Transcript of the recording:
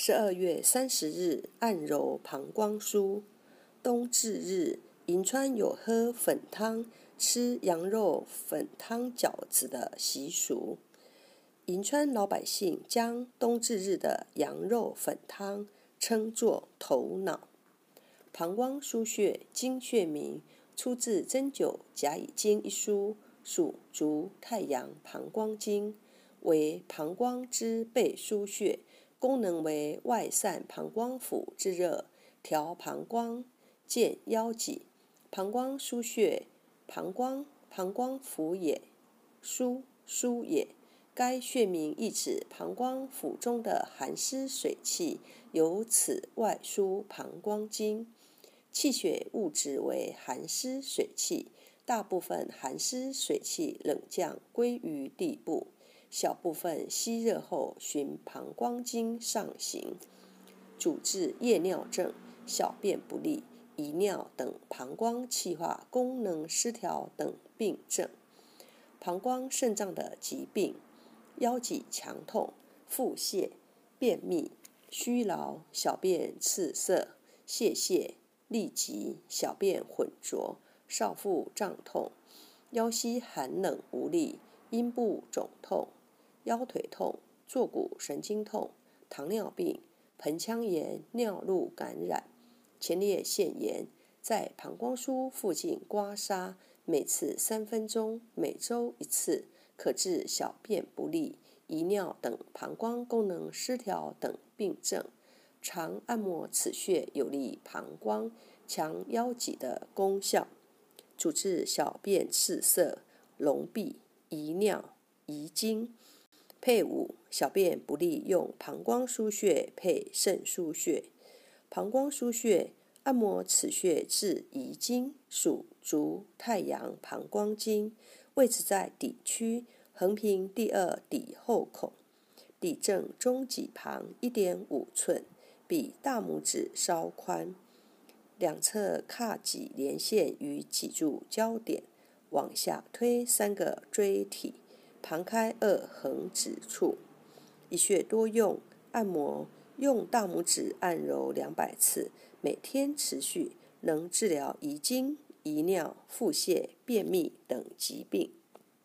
十二月三十日，按揉膀胱枢。冬至日，银川有喝粉汤、吃羊肉粉汤饺子的习俗。银川老百姓将冬至日的羊肉粉汤称作“头脑”。膀胱腧穴，经穴名，出自《针灸甲乙经》一书，属足太阳膀胱经，为膀胱之背腧穴。功能为外散膀胱腑之热，调膀胱，健腰脊。膀胱腧穴，膀胱膀胱腑也，腧腧也。该穴名意指膀胱腑中的寒湿水气，由此外输膀胱经。气血物质为寒湿水气，大部分寒湿水气冷降归于地部。小部分吸热后，循膀胱经上行，主治夜尿症、小便不利、遗尿等膀胱气化功能失调等病症。膀胱肾脏的疾病，腰脊强痛、腹泻、便秘、虚劳、小便赤色、泄泻、痢疾、小便浑浊、少腹胀痛、腰膝寒冷无力、阴部肿痛。腰腿痛、坐骨神经痛、糖尿病、盆腔炎、尿路感染、前列腺炎，在膀胱枢附近刮痧，每次三分钟，每周一次，可治小便不利、遗尿等膀胱功能失调等病症。常按摩此穴，有利膀胱、强腰脊的功效，主治小便赤色、脓闭、遗尿、遗精。配伍小便不利，用膀胱腧穴配肾腧穴。膀胱腧穴按摩此穴治遗精，属足太阳膀胱经，位置在底区，横平第二底后孔，底正中脊旁一点五寸，比大拇指稍宽。两侧髂脊连线与脊柱交点，往下推三个椎体。常开二横指处，一穴多用按摩，用大拇指按揉两百次，每天持续，能治疗遗精、遗尿、腹泻、便秘等疾病。